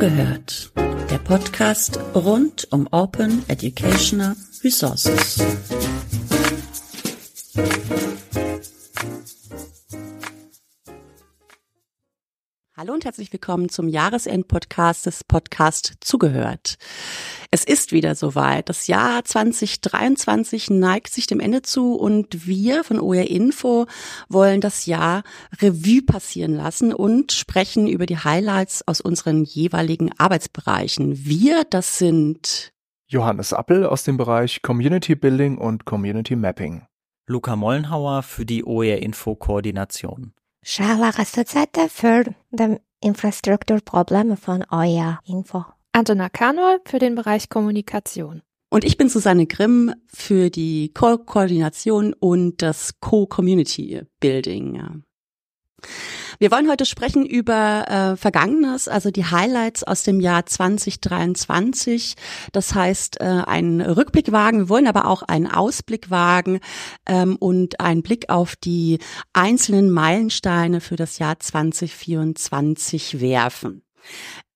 Zugehört. Der Podcast rund um Open Educational Resources. Hallo und herzlich willkommen zum Jahresend-Podcast des Podcast Zugehört. Es ist wieder soweit. Das Jahr 2023 neigt sich dem Ende zu und wir von OR Info wollen das Jahr Revue passieren lassen und sprechen über die Highlights aus unseren jeweiligen Arbeitsbereichen. Wir, das sind Johannes Appel aus dem Bereich Community Building und Community Mapping. Luca Mollenhauer für die OER Info Koordination. Charla Rassazette für die Infrastrukturprobleme von OER Info. Antona Kanol für den Bereich Kommunikation. Und ich bin Susanne Grimm für die Ko Koordination und das Co-Community Building. Wir wollen heute sprechen über äh, Vergangenes, also die Highlights aus dem Jahr 2023. Das heißt, äh, einen Rückblick wagen, wir wollen aber auch einen Ausblick wagen ähm, und einen Blick auf die einzelnen Meilensteine für das Jahr 2024 werfen.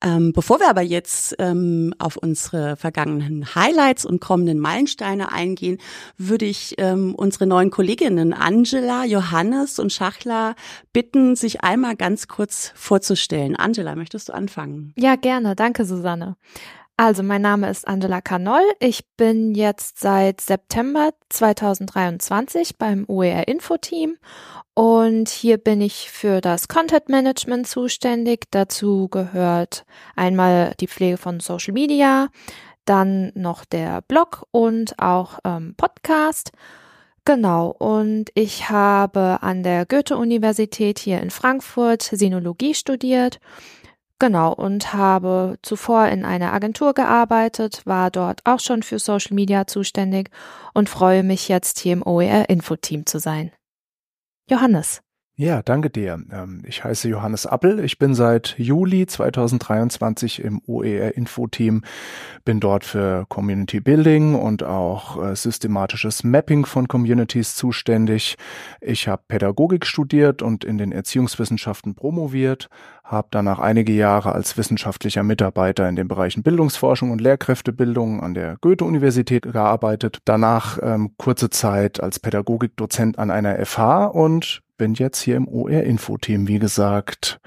Ähm, bevor wir aber jetzt ähm, auf unsere vergangenen Highlights und kommenden Meilensteine eingehen, würde ich ähm, unsere neuen Kolleginnen Angela, Johannes und Schachler bitten, sich einmal ganz kurz vorzustellen. Angela, möchtest du anfangen? Ja, gerne. Danke, Susanne. Also, mein Name ist Angela Kanoll. Ich bin jetzt seit September 2023 beim OER Info Team und hier bin ich für das Content Management zuständig. Dazu gehört einmal die Pflege von Social Media, dann noch der Blog und auch ähm, Podcast. Genau, und ich habe an der Goethe-Universität hier in Frankfurt Sinologie studiert. Genau, und habe zuvor in einer Agentur gearbeitet, war dort auch schon für Social Media zuständig und freue mich jetzt hier im OER Info-Team zu sein. Johannes. Ja, danke dir. Ähm, ich heiße Johannes Appel. Ich bin seit Juli 2023 im OER Info-Team, bin dort für Community Building und auch äh, systematisches Mapping von Communities zuständig. Ich habe Pädagogik studiert und in den Erziehungswissenschaften promoviert, habe danach einige Jahre als wissenschaftlicher Mitarbeiter in den Bereichen Bildungsforschung und Lehrkräftebildung an der Goethe-Universität gearbeitet. Danach ähm, kurze Zeit als Pädagogikdozent an einer FH und bin jetzt hier im OR-Info-Team, wie gesagt.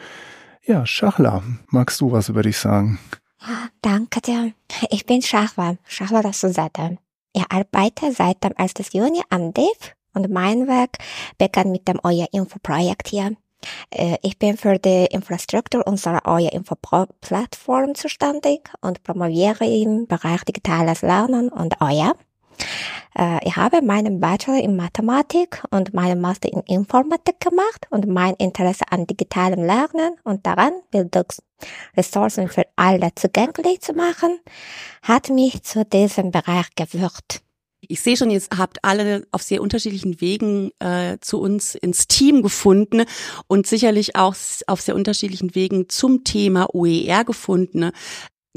Ja, Schachler, magst du was über dich sagen? Ja, danke dir. Ich bin Schachler, Schachler das Susanne. Ich arbeite seit dem 1. Juni am DIV und mein Werk begann mit dem OR-Info-Projekt hier. Äh, ich bin für die Infrastruktur unserer OR-Info-Plattform zuständig und promoviere im Bereich digitales Lernen und OER. Äh, ich habe meinen Bachelor in Mathematik und meinen Master in Informatik gemacht und mein Interesse an digitalem Lernen und daran, Bildungsressourcen für alle zugänglich zu machen, hat mich zu diesem Bereich gewirkt. Ich sehe schon, ihr habt alle auf sehr unterschiedlichen Wegen äh, zu uns ins Team gefunden und sicherlich auch auf sehr unterschiedlichen Wegen zum Thema OER gefunden.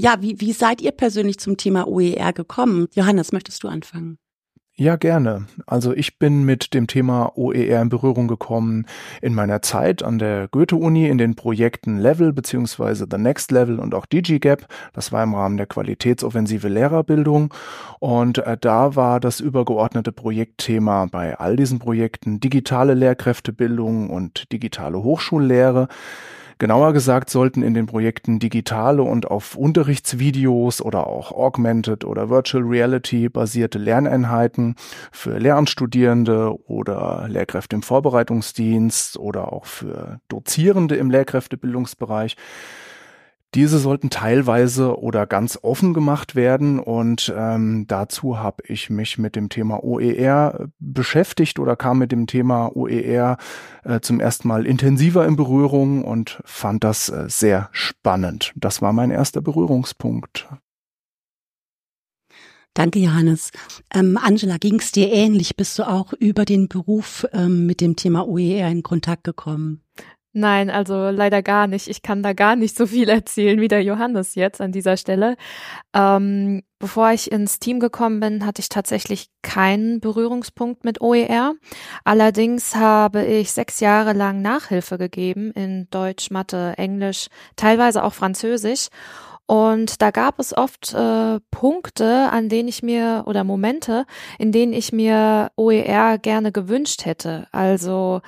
Ja, wie, wie seid ihr persönlich zum Thema OER gekommen? Johannes, möchtest du anfangen? Ja, gerne. Also ich bin mit dem Thema OER in Berührung gekommen in meiner Zeit an der Goethe-Uni in den Projekten Level beziehungsweise The Next Level und auch DigiGap. Das war im Rahmen der Qualitätsoffensive Lehrerbildung. Und äh, da war das übergeordnete Projektthema bei all diesen Projekten digitale Lehrkräftebildung und digitale Hochschullehre. Genauer gesagt sollten in den Projekten digitale und auf Unterrichtsvideos oder auch Augmented oder Virtual Reality basierte Lerneinheiten für Lehramtsstudierende oder Lehrkräfte im Vorbereitungsdienst oder auch für Dozierende im Lehrkräftebildungsbereich diese sollten teilweise oder ganz offen gemacht werden und ähm, dazu habe ich mich mit dem Thema OER beschäftigt oder kam mit dem Thema OER äh, zum ersten Mal intensiver in Berührung und fand das äh, sehr spannend. Das war mein erster Berührungspunkt. Danke, Johannes. Ähm, Angela, ging es dir ähnlich? Bist du auch über den Beruf ähm, mit dem Thema OER in Kontakt gekommen? Nein, also leider gar nicht. Ich kann da gar nicht so viel erzählen wie der Johannes jetzt an dieser Stelle. Ähm, bevor ich ins Team gekommen bin, hatte ich tatsächlich keinen Berührungspunkt mit OER. Allerdings habe ich sechs Jahre lang Nachhilfe gegeben in Deutsch, Mathe, Englisch, teilweise auch Französisch. Und da gab es oft äh, Punkte, an denen ich mir oder Momente, in denen ich mir OER gerne gewünscht hätte. Also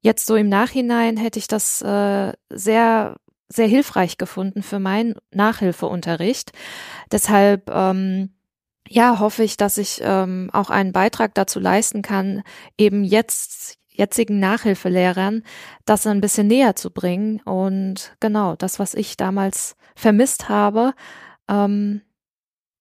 jetzt so im Nachhinein hätte ich das äh, sehr sehr hilfreich gefunden für meinen Nachhilfeunterricht. Deshalb ähm, ja hoffe ich, dass ich ähm, auch einen Beitrag dazu leisten kann, eben jetzt jetzigen Nachhilfelehrern das ein bisschen näher zu bringen und genau das, was ich damals vermisst habe, ähm,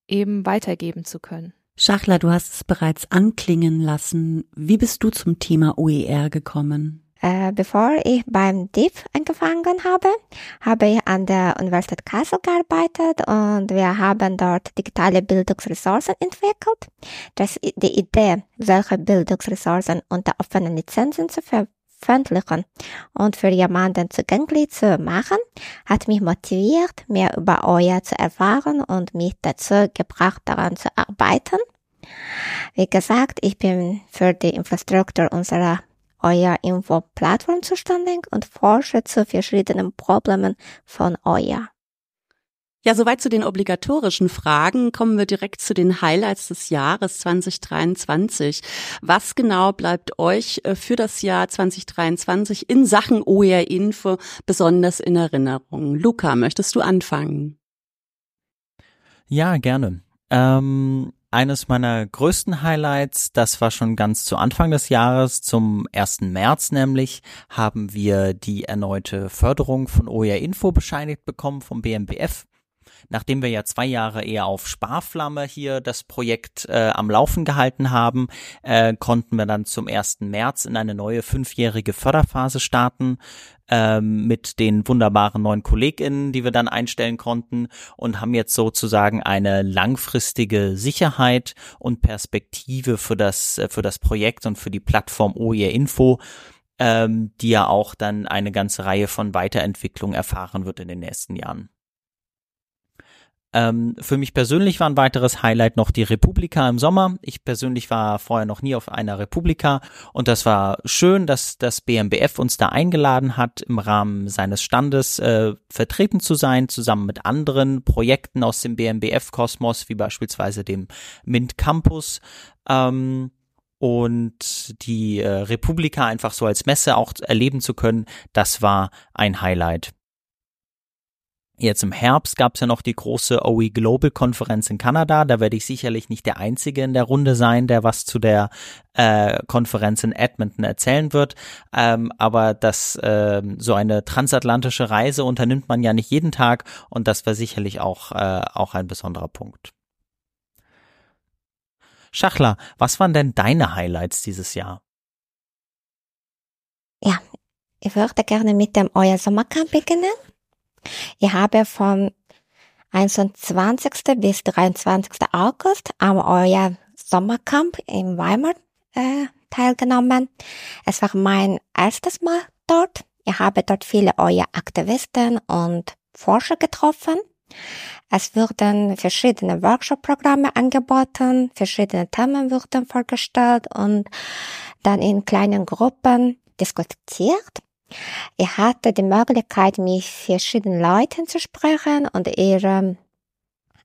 eben weitergeben zu können. Schachler, du hast es bereits anklingen lassen. Wie bist du zum Thema OER gekommen? Äh, bevor ich beim DIF angefangen habe, habe ich an der Universität Kassel gearbeitet und wir haben dort digitale Bildungsressourcen entwickelt. Das, die Idee, solche Bildungsressourcen unter offenen Lizenzen zu veröffentlichen und für jemanden zugänglich zu machen, hat mich motiviert, mehr über euer zu erfahren und mich dazu gebracht, daran zu arbeiten. Wie gesagt, ich bin für die Infrastruktur unserer euer Info-Plattform zuständig und forsche zu verschiedenen Problemen von euer. Ja, soweit zu den obligatorischen Fragen. Kommen wir direkt zu den Highlights des Jahres 2023. Was genau bleibt euch äh, für das Jahr 2023 in Sachen OER Info besonders in Erinnerung? Luca, möchtest du anfangen? Ja, gerne. Ähm, eines meiner größten Highlights, das war schon ganz zu Anfang des Jahres, zum 1. März nämlich, haben wir die erneute Förderung von OER Info bescheinigt bekommen vom BMBF. Nachdem wir ja zwei Jahre eher auf Sparflamme hier das Projekt äh, am Laufen gehalten haben, äh, konnten wir dann zum 1. März in eine neue fünfjährige Förderphase starten ähm, mit den wunderbaren neuen KollegInnen, die wir dann einstellen konnten und haben jetzt sozusagen eine langfristige Sicherheit und Perspektive für das, äh, für das Projekt und für die Plattform OER Info, ähm, die ja auch dann eine ganze Reihe von Weiterentwicklungen erfahren wird in den nächsten Jahren. Ähm, für mich persönlich war ein weiteres Highlight noch die Republika im Sommer. Ich persönlich war vorher noch nie auf einer Republika und das war schön, dass das BMBF uns da eingeladen hat, im Rahmen seines Standes äh, vertreten zu sein, zusammen mit anderen Projekten aus dem BMBF-Kosmos, wie beispielsweise dem MINT Campus. Ähm, und die äh, Republika einfach so als Messe auch erleben zu können, das war ein Highlight. Jetzt im Herbst gab es ja noch die große OE Global Konferenz in Kanada. Da werde ich sicherlich nicht der Einzige in der Runde sein, der was zu der äh, Konferenz in Edmonton erzählen wird. Ähm, aber das äh, so eine transatlantische Reise unternimmt man ja nicht jeden Tag und das war sicherlich auch äh, auch ein besonderer Punkt. Schachler, was waren denn deine Highlights dieses Jahr? Ja, ich würde gerne mit dem Euer Sommercamp beginnen. Ich habe vom 21. bis 23. August am euer Sommercamp in Weimar äh, teilgenommen. Es war mein erstes Mal dort. Ich habe dort viele euer Aktivisten und Forscher getroffen. Es wurden verschiedene Workshop-Programme angeboten, verschiedene Themen wurden vorgestellt und dann in kleinen Gruppen diskutiert. Ich hatte die Möglichkeit, mit verschiedenen Leuten zu sprechen und ihre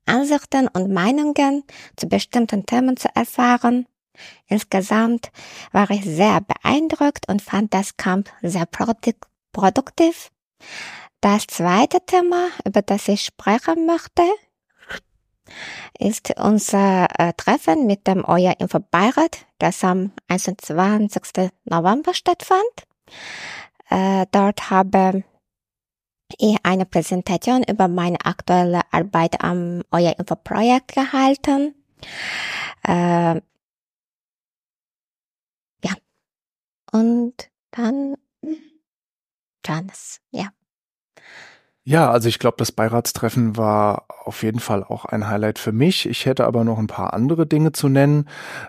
Ansichten und Meinungen zu bestimmten Themen zu erfahren. Insgesamt war ich sehr beeindruckt und fand das Camp sehr produktiv. Das zweite Thema, über das ich sprechen möchte, ist unser äh, Treffen mit dem Euer Infobeirat, das am 21. November stattfand. Äh, dort habe ich eine Präsentation über meine aktuelle Arbeit am Euer Info-Projekt gehalten. Äh, ja. Und dann Janis, ja. Ja, also ich glaube, das Beiratstreffen war auf jeden Fall auch ein Highlight für mich. Ich hätte aber noch ein paar andere Dinge zu nennen.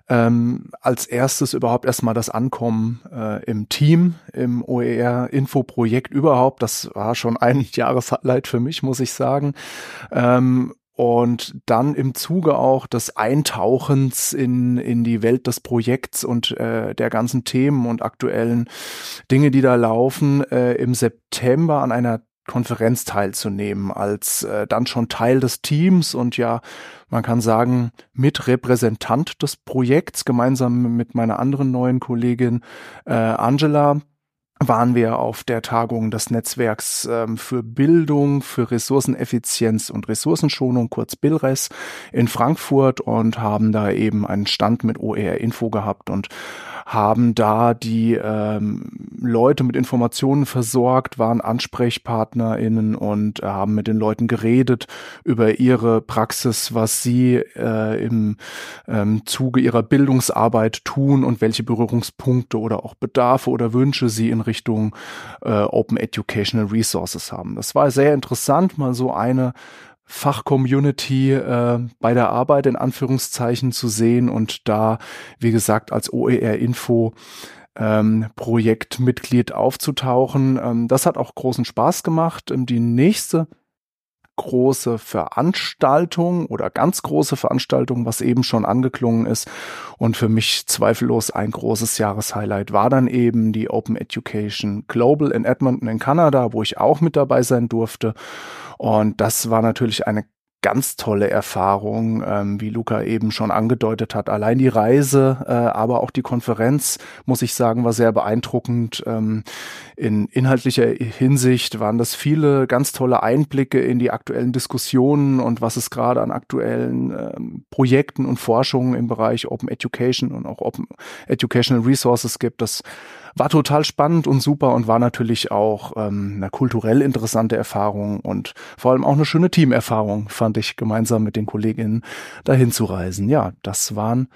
Ähm, als erstes überhaupt erstmal das Ankommen äh, im Team, im OER-Info-Projekt überhaupt. Das war schon ein Jahreshighlight für mich, muss ich sagen. Ähm, und dann im Zuge auch des Eintauchens in, in die Welt des Projekts und äh, der ganzen Themen und aktuellen Dinge, die da laufen, äh, im September an einer Konferenz teilzunehmen, als äh, dann schon Teil des Teams und ja, man kann sagen, mit Repräsentant des Projekts, gemeinsam mit meiner anderen neuen Kollegin äh, Angela, waren wir auf der Tagung des Netzwerks ähm, für Bildung, für Ressourceneffizienz und Ressourcenschonung, kurz BILRES, in Frankfurt und haben da eben einen Stand mit OER Info gehabt und haben da die ähm, Leute mit Informationen versorgt, waren AnsprechpartnerInnen und äh, haben mit den Leuten geredet über ihre Praxis, was sie äh, im ähm, Zuge ihrer Bildungsarbeit tun und welche Berührungspunkte oder auch Bedarfe oder Wünsche sie in Richtung äh, Open Educational Resources haben. Das war sehr interessant, mal so eine Fachcommunity äh, bei der Arbeit in Anführungszeichen zu sehen und da, wie gesagt, als OER-Info ähm, Projektmitglied aufzutauchen. Ähm, das hat auch großen Spaß gemacht. Ähm, die nächste große Veranstaltung oder ganz große Veranstaltung, was eben schon angeklungen ist. Und für mich zweifellos ein großes Jahreshighlight war dann eben die Open Education Global in Edmonton in Kanada, wo ich auch mit dabei sein durfte. Und das war natürlich eine ganz tolle Erfahrung, ähm, wie Luca eben schon angedeutet hat. Allein die Reise, äh, aber auch die Konferenz, muss ich sagen, war sehr beeindruckend. Ähm, in inhaltlicher Hinsicht waren das viele ganz tolle Einblicke in die aktuellen Diskussionen und was es gerade an aktuellen ähm, Projekten und Forschungen im Bereich Open Education und auch Open Educational Resources gibt. Das war total spannend und super und war natürlich auch ähm, eine kulturell interessante Erfahrung und vor allem auch eine schöne Teamerfahrung, fand ich, gemeinsam mit den Kolleginnen dahin zu reisen. Ja, das waren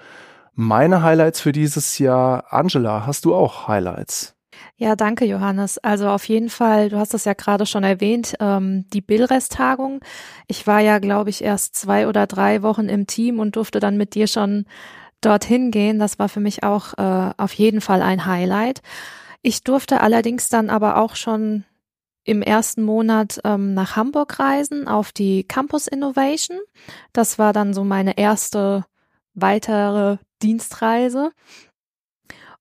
meine Highlights für dieses Jahr. Angela, hast du auch Highlights? Ja, danke, Johannes. Also auf jeden Fall, du hast es ja gerade schon erwähnt, ähm, die Billrest-Tagung. Ich war ja, glaube ich, erst zwei oder drei Wochen im Team und durfte dann mit dir schon dorthin gehen. Das war für mich auch äh, auf jeden Fall ein Highlight. Ich durfte allerdings dann aber auch schon im ersten Monat ähm, nach Hamburg reisen auf die Campus Innovation. Das war dann so meine erste weitere Dienstreise.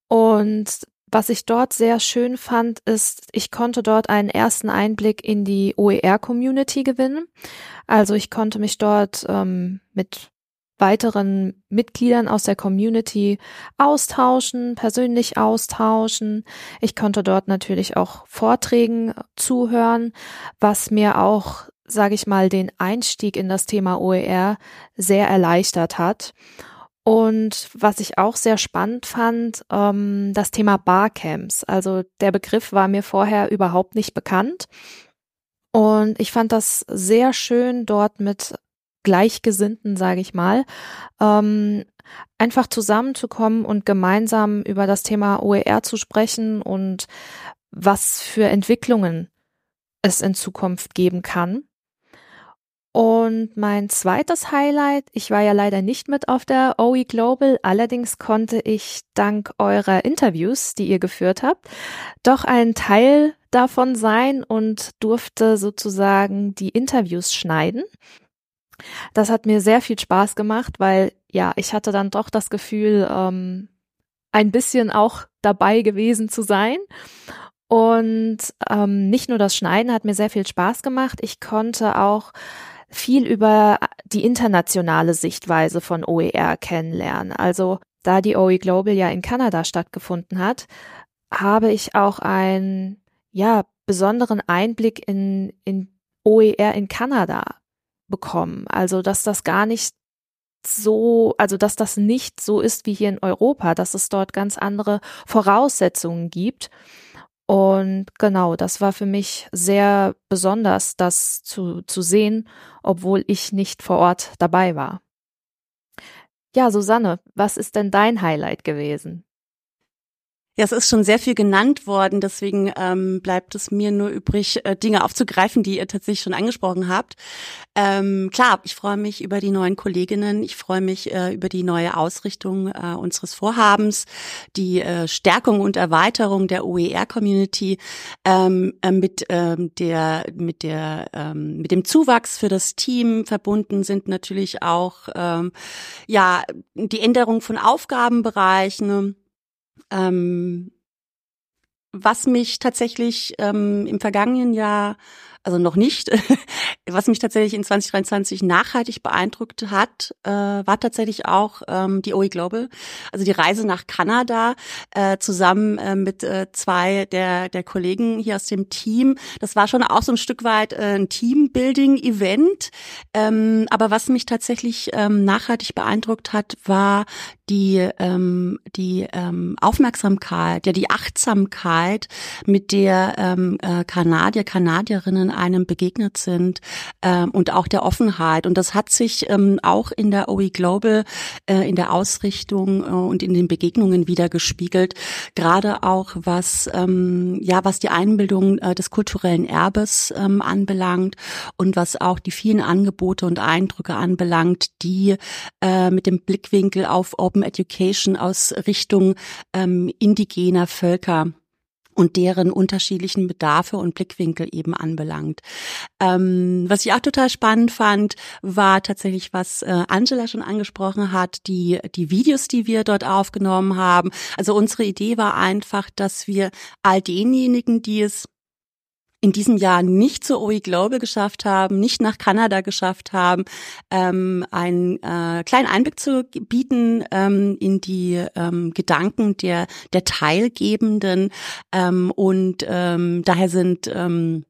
Und was ich dort sehr schön fand, ist, ich konnte dort einen ersten Einblick in die OER-Community gewinnen. Also ich konnte mich dort ähm, mit weiteren Mitgliedern aus der Community austauschen, persönlich austauschen. Ich konnte dort natürlich auch Vorträgen zuhören, was mir auch, sage ich mal, den Einstieg in das Thema OER sehr erleichtert hat. Und was ich auch sehr spannend fand, ähm, das Thema Barcamps. Also der Begriff war mir vorher überhaupt nicht bekannt. Und ich fand das sehr schön, dort mit Gleichgesinnten, sage ich mal, ähm, einfach zusammenzukommen und gemeinsam über das Thema OER zu sprechen und was für Entwicklungen es in Zukunft geben kann. Und mein zweites Highlight, ich war ja leider nicht mit auf der OE Global, allerdings konnte ich dank eurer Interviews, die ihr geführt habt, doch ein Teil davon sein und durfte sozusagen die Interviews schneiden. Das hat mir sehr viel Spaß gemacht, weil ja, ich hatte dann doch das Gefühl, ähm, ein bisschen auch dabei gewesen zu sein. Und ähm, nicht nur das Schneiden hat mir sehr viel Spaß gemacht, ich konnte auch viel über die internationale Sichtweise von OER kennenlernen. Also da die OE Global ja in Kanada stattgefunden hat, habe ich auch einen ja besonderen Einblick in, in OER in Kanada bekommen. Also, dass das gar nicht so, also dass das nicht so ist wie hier in Europa, dass es dort ganz andere Voraussetzungen gibt. Und genau, das war für mich sehr besonders, das zu, zu sehen, obwohl ich nicht vor Ort dabei war. Ja, Susanne, was ist denn dein Highlight gewesen? Ja, es ist schon sehr viel genannt worden, deswegen ähm, bleibt es mir nur übrig, äh, Dinge aufzugreifen, die ihr tatsächlich schon angesprochen habt. Ähm, klar, ich freue mich über die neuen Kolleginnen, ich freue mich äh, über die neue Ausrichtung äh, unseres Vorhabens, die äh, Stärkung und Erweiterung der OER-Community ähm, äh, mit ähm, der mit der ähm, mit dem Zuwachs für das Team verbunden sind natürlich auch ähm, ja die Änderung von Aufgabenbereichen ähm, was mich tatsächlich ähm, im vergangenen Jahr also noch nicht. Was mich tatsächlich in 2023 nachhaltig beeindruckt hat, äh, war tatsächlich auch ähm, die OE Global, also die Reise nach Kanada äh, zusammen äh, mit äh, zwei der der Kollegen hier aus dem Team. Das war schon auch so ein Stück weit äh, ein Teambuilding-Event. Ähm, aber was mich tatsächlich ähm, nachhaltig beeindruckt hat, war die ähm, die ähm, Aufmerksamkeit, ja die Achtsamkeit, mit der ähm, äh, Kanadier Kanadierinnen einem begegnet sind ähm, und auch der Offenheit. Und das hat sich ähm, auch in der OE Global, äh, in der Ausrichtung äh, und in den Begegnungen wieder gespiegelt. Gerade auch was, ähm, ja, was die Einbildung äh, des kulturellen Erbes ähm, anbelangt und was auch die vielen Angebote und Eindrücke anbelangt, die äh, mit dem Blickwinkel auf Open Education aus Richtung ähm, indigener Völker und deren unterschiedlichen Bedarfe und Blickwinkel eben anbelangt. Ähm, was ich auch total spannend fand, war tatsächlich, was äh, Angela schon angesprochen hat, die, die Videos, die wir dort aufgenommen haben. Also unsere Idee war einfach, dass wir all denjenigen, die es in diesem Jahr nicht zur OE Global geschafft haben, nicht nach Kanada geschafft haben, ähm, einen äh, kleinen Einblick zu bieten ähm, in die ähm, Gedanken der, der Teilgebenden. Ähm, und ähm, daher sind ähm,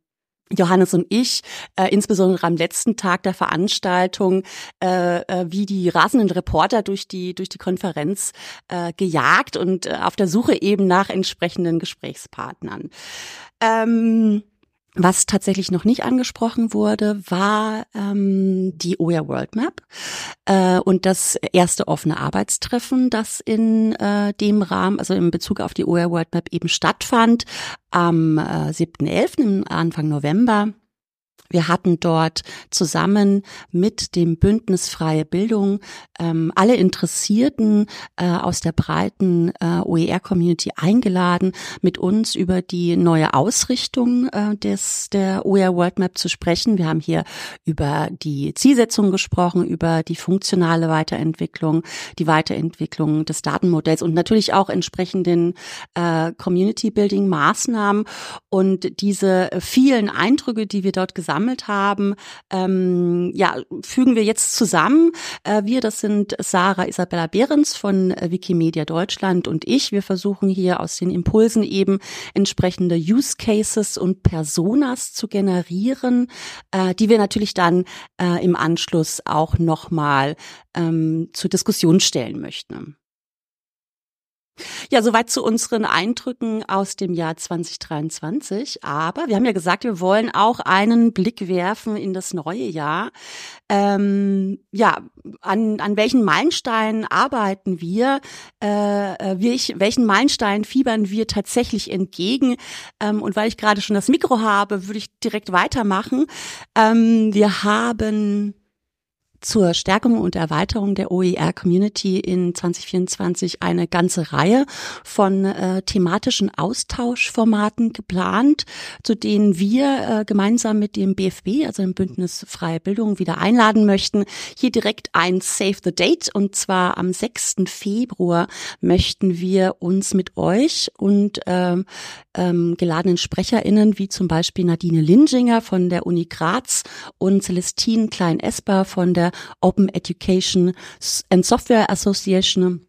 Johannes und ich, äh, insbesondere am letzten Tag der Veranstaltung, äh, äh, wie die rasenden Reporter durch die durch die Konferenz äh, gejagt und äh, auf der Suche eben nach entsprechenden Gesprächspartnern. Ähm, was tatsächlich noch nicht angesprochen wurde, war ähm, die OER World Map äh, und das erste offene Arbeitstreffen, das in äh, dem Rahmen, also in Bezug auf die OER World Map eben stattfand am äh, 7.11., Anfang November. Wir hatten dort zusammen mit dem Bündnis Freie Bildung ähm, alle Interessierten äh, aus der breiten äh, OER-Community eingeladen, mit uns über die neue Ausrichtung äh, des der OER World Map zu sprechen. Wir haben hier über die Zielsetzung gesprochen, über die funktionale Weiterentwicklung, die Weiterentwicklung des Datenmodells und natürlich auch entsprechenden äh, Community-Building-Maßnahmen und diese vielen Eindrücke, die wir dort gesammelt gesammelt haben, ähm, ja, fügen wir jetzt zusammen. Äh, wir, das sind Sarah Isabella Behrens von äh, Wikimedia Deutschland und ich. Wir versuchen hier aus den Impulsen eben entsprechende Use Cases und Personas zu generieren, äh, die wir natürlich dann äh, im Anschluss auch nochmal ähm, zur Diskussion stellen möchten. Ja, soweit zu unseren Eindrücken aus dem Jahr 2023. Aber wir haben ja gesagt, wir wollen auch einen Blick werfen in das neue Jahr. Ähm, ja, an, an welchen Meilensteinen arbeiten wir? Äh, äh welchen Meilensteinen fiebern wir tatsächlich entgegen? Ähm, und weil ich gerade schon das Mikro habe, würde ich direkt weitermachen. Ähm, wir haben zur Stärkung und Erweiterung der OER-Community in 2024 eine ganze Reihe von äh, thematischen Austauschformaten geplant, zu denen wir äh, gemeinsam mit dem BFB, also dem Bündnis Freie Bildung, wieder einladen möchten. Hier direkt ein Save the Date und zwar am 6. Februar möchten wir uns mit euch und ähm, ähm, geladenen SprecherInnen wie zum Beispiel Nadine Linginger von der Uni Graz und Celestine Klein-Esper von der Open Education and Software Association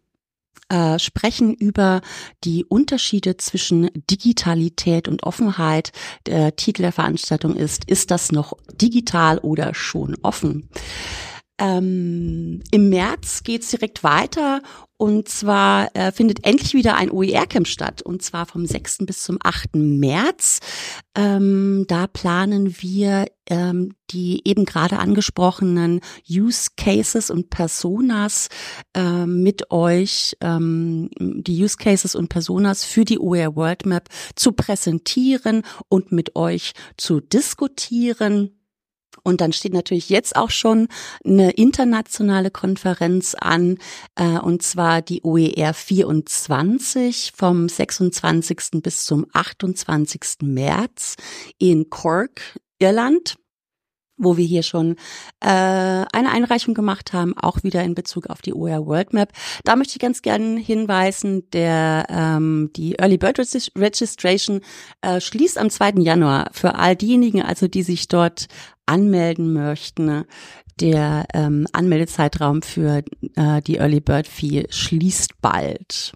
äh, sprechen über die Unterschiede zwischen Digitalität und Offenheit. Der Titel der Veranstaltung ist, ist das noch digital oder schon offen? Ähm, Im März geht's direkt weiter und zwar äh, findet endlich wieder ein OER-Camp statt und zwar vom 6. bis zum 8. März. Ähm, da planen wir ähm, die eben gerade angesprochenen Use Cases und Personas äh, mit euch, ähm, die Use Cases und Personas für die OER World Map zu präsentieren und mit euch zu diskutieren. Und dann steht natürlich jetzt auch schon eine internationale Konferenz an, äh, und zwar die OER 24 vom 26. bis zum 28. März in Cork, Irland wo wir hier schon äh, eine Einreichung gemacht haben, auch wieder in Bezug auf die OER World Map. Da möchte ich ganz gerne hinweisen, der ähm, die Early Bird Registration äh, schließt am 2. Januar für all diejenigen, also die sich dort anmelden möchten. Der ähm, Anmeldezeitraum für äh, die Early Bird Fee schließt bald.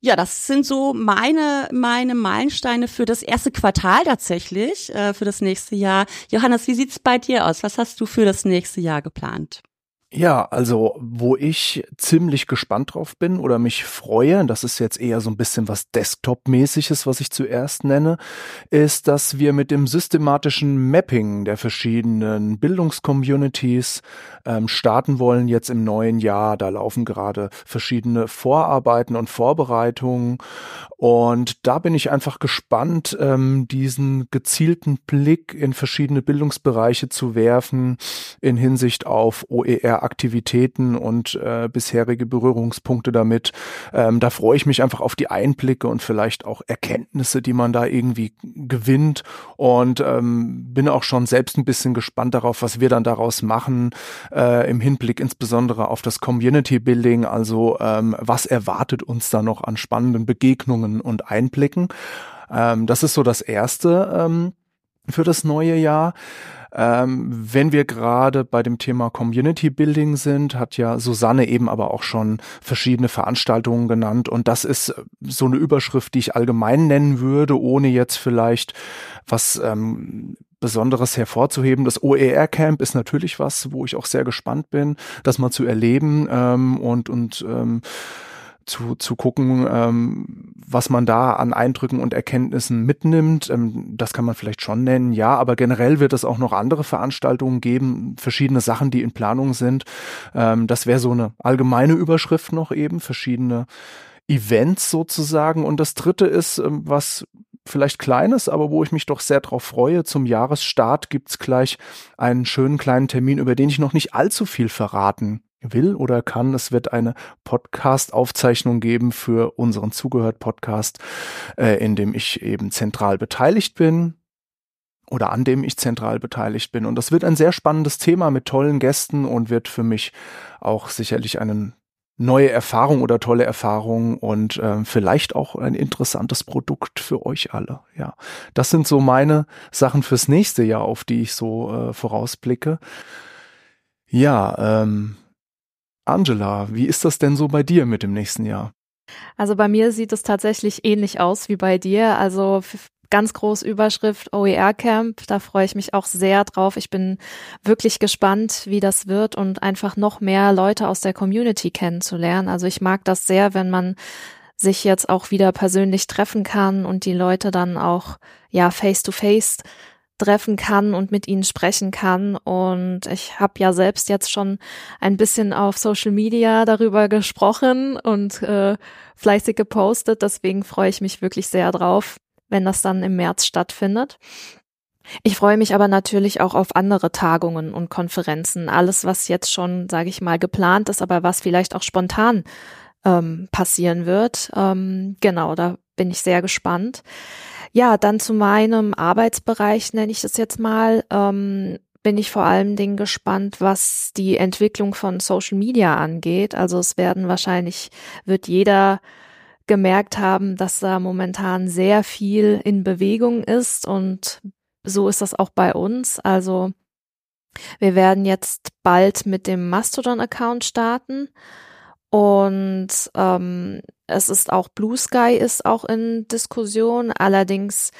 Ja, das sind so meine, meine Meilensteine für das erste Quartal tatsächlich, äh, für das nächste Jahr. Johannes, wie sieht's bei dir aus? Was hast du für das nächste Jahr geplant? Ja, also wo ich ziemlich gespannt drauf bin oder mich freue, das ist jetzt eher so ein bisschen was Desktop-mäßiges, was ich zuerst nenne, ist, dass wir mit dem systematischen Mapping der verschiedenen Bildungscommunities ähm, starten wollen jetzt im neuen Jahr. Da laufen gerade verschiedene Vorarbeiten und Vorbereitungen und da bin ich einfach gespannt, ähm, diesen gezielten Blick in verschiedene Bildungsbereiche zu werfen in Hinsicht auf OER Aktivitäten und äh, bisherige Berührungspunkte damit. Ähm, da freue ich mich einfach auf die Einblicke und vielleicht auch Erkenntnisse, die man da irgendwie gewinnt und ähm, bin auch schon selbst ein bisschen gespannt darauf, was wir dann daraus machen äh, im Hinblick insbesondere auf das Community Building. Also ähm, was erwartet uns da noch an spannenden Begegnungen und Einblicken? Ähm, das ist so das Erste ähm, für das neue Jahr. Ähm, wenn wir gerade bei dem Thema Community Building sind, hat ja Susanne eben aber auch schon verschiedene Veranstaltungen genannt und das ist so eine Überschrift, die ich allgemein nennen würde, ohne jetzt vielleicht was ähm, Besonderes hervorzuheben. Das OER Camp ist natürlich was, wo ich auch sehr gespannt bin, das mal zu erleben ähm, und und ähm, zu, zu gucken, ähm, was man da an Eindrücken und Erkenntnissen mitnimmt. Ähm, das kann man vielleicht schon nennen, ja, aber generell wird es auch noch andere Veranstaltungen geben, verschiedene Sachen, die in Planung sind. Ähm, das wäre so eine allgemeine Überschrift noch eben, verschiedene Events sozusagen. Und das dritte ist, ähm, was vielleicht kleines, aber wo ich mich doch sehr drauf freue. Zum Jahresstart gibt's gleich einen schönen kleinen Termin, über den ich noch nicht allzu viel verraten will oder kann. Es wird eine Podcast-Aufzeichnung geben für unseren Zugehört-Podcast, äh, in dem ich eben zentral beteiligt bin oder an dem ich zentral beteiligt bin. Und das wird ein sehr spannendes Thema mit tollen Gästen und wird für mich auch sicherlich eine neue Erfahrung oder tolle Erfahrung und äh, vielleicht auch ein interessantes Produkt für euch alle. Ja, das sind so meine Sachen fürs nächste Jahr, auf die ich so äh, vorausblicke. Ja, ähm, Angela, wie ist das denn so bei dir mit dem nächsten Jahr? Also bei mir sieht es tatsächlich ähnlich aus wie bei dir. Also ganz groß Überschrift OER Camp. Da freue ich mich auch sehr drauf. Ich bin wirklich gespannt, wie das wird und einfach noch mehr Leute aus der Community kennenzulernen. Also ich mag das sehr, wenn man sich jetzt auch wieder persönlich treffen kann und die Leute dann auch ja face to face treffen kann und mit ihnen sprechen kann. Und ich habe ja selbst jetzt schon ein bisschen auf Social Media darüber gesprochen und äh, fleißig gepostet. Deswegen freue ich mich wirklich sehr drauf, wenn das dann im März stattfindet. Ich freue mich aber natürlich auch auf andere Tagungen und Konferenzen. Alles, was jetzt schon, sage ich mal, geplant ist, aber was vielleicht auch spontan ähm, passieren wird. Ähm, genau, da bin ich sehr gespannt. Ja, dann zu meinem Arbeitsbereich nenne ich das jetzt mal. Ähm, bin ich vor allen Dingen gespannt, was die Entwicklung von Social Media angeht. Also es werden wahrscheinlich, wird jeder gemerkt haben, dass da momentan sehr viel in Bewegung ist und so ist das auch bei uns. Also wir werden jetzt bald mit dem Mastodon-Account starten. Und ähm, es ist auch Blue Sky ist auch in Diskussion. Allerdings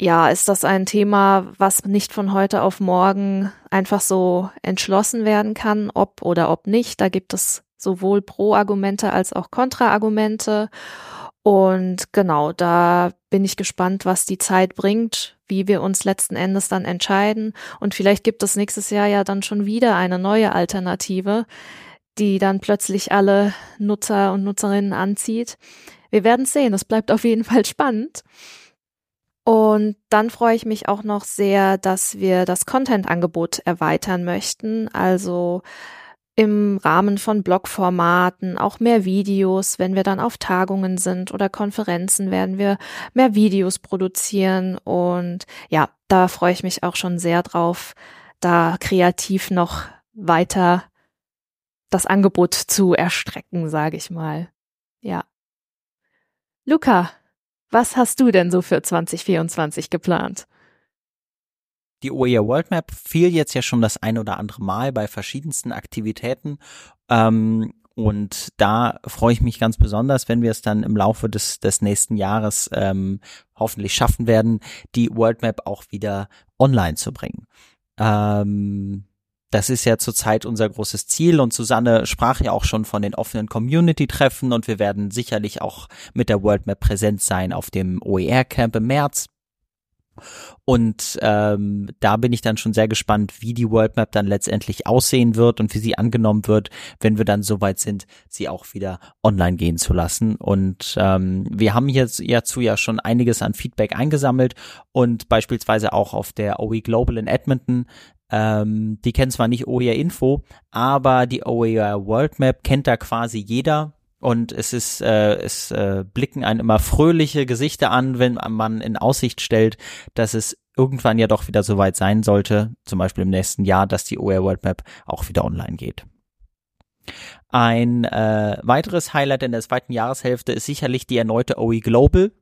ja, ist das ein Thema, was nicht von heute auf morgen einfach so entschlossen werden kann, ob oder ob nicht. Da gibt es sowohl Pro-Argumente als auch Kontra-Argumente. Und genau, da bin ich gespannt, was die Zeit bringt, wie wir uns letzten Endes dann entscheiden. Und vielleicht gibt es nächstes Jahr ja dann schon wieder eine neue Alternative, die dann plötzlich alle Nutzer und Nutzerinnen anzieht. Wir werden sehen. Es bleibt auf jeden Fall spannend. Und dann freue ich mich auch noch sehr, dass wir das Content-Angebot erweitern möchten. Also im Rahmen von Blogformaten, auch mehr Videos. Wenn wir dann auf Tagungen sind oder Konferenzen, werden wir mehr Videos produzieren. Und ja, da freue ich mich auch schon sehr drauf, da kreativ noch weiter das Angebot zu erstrecken, sage ich mal. Ja. Luca, was hast du denn so für 2024 geplant? Die OER World Map fiel jetzt ja schon das ein oder andere Mal bei verschiedensten Aktivitäten. Ähm, und da freue ich mich ganz besonders, wenn wir es dann im Laufe des, des nächsten Jahres ähm, hoffentlich schaffen werden, die World Map auch wieder online zu bringen. Ähm, das ist ja zurzeit unser großes Ziel und Susanne sprach ja auch schon von den offenen Community-Treffen und wir werden sicherlich auch mit der World Map präsent sein auf dem OER Camp im März. Und ähm, da bin ich dann schon sehr gespannt, wie die World Map dann letztendlich aussehen wird und wie sie angenommen wird, wenn wir dann soweit sind, sie auch wieder online gehen zu lassen. Und ähm, wir haben jetzt hierzu ja schon einiges an Feedback eingesammelt und beispielsweise auch auf der OE Global in Edmonton ähm, die kennen zwar nicht OER Info, aber die OER World Map kennt da quasi jeder und es ist, äh, es äh, blicken einen immer fröhliche Gesichter an, wenn man in Aussicht stellt, dass es irgendwann ja doch wieder soweit sein sollte, zum Beispiel im nächsten Jahr, dass die OER World Map auch wieder online geht. Ein äh, weiteres Highlight in der zweiten Jahreshälfte ist sicherlich die erneute OE Global,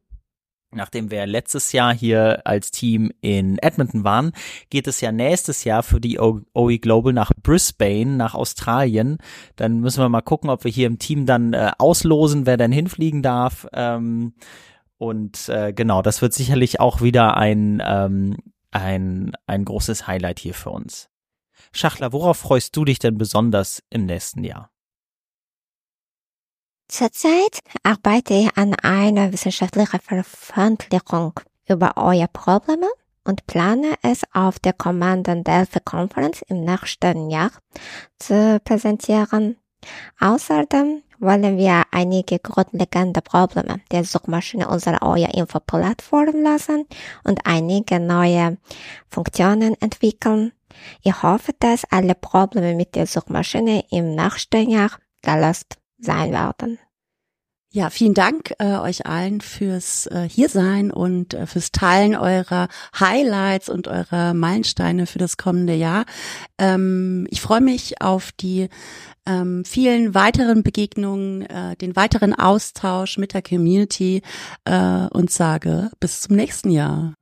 Nachdem wir letztes Jahr hier als Team in Edmonton waren, geht es ja nächstes Jahr für die OE Global nach Brisbane, nach Australien. Dann müssen wir mal gucken, ob wir hier im Team dann äh, auslosen, wer dann hinfliegen darf. Ähm, und äh, genau, das wird sicherlich auch wieder ein, ähm, ein, ein großes Highlight hier für uns. Schachler, worauf freust du dich denn besonders im nächsten Jahr? Zurzeit arbeite ich an einer wissenschaftlichen Veröffentlichung über eure Probleme und plane es auf der Command Delphi Conference im nächsten Jahr zu präsentieren. Außerdem wollen wir einige grundlegende Probleme der Suchmaschine unserer Euer Info Plattform lösen und einige neue Funktionen entwickeln. Ich hoffe, dass alle Probleme mit der Suchmaschine im nächsten Jahr gelöst sein werden. Ja, vielen Dank äh, euch allen fürs äh, Hiersein und äh, fürs Teilen eurer Highlights und eurer Meilensteine für das kommende Jahr. Ähm, ich freue mich auf die ähm, vielen weiteren Begegnungen, äh, den weiteren Austausch mit der Community äh, und sage bis zum nächsten Jahr.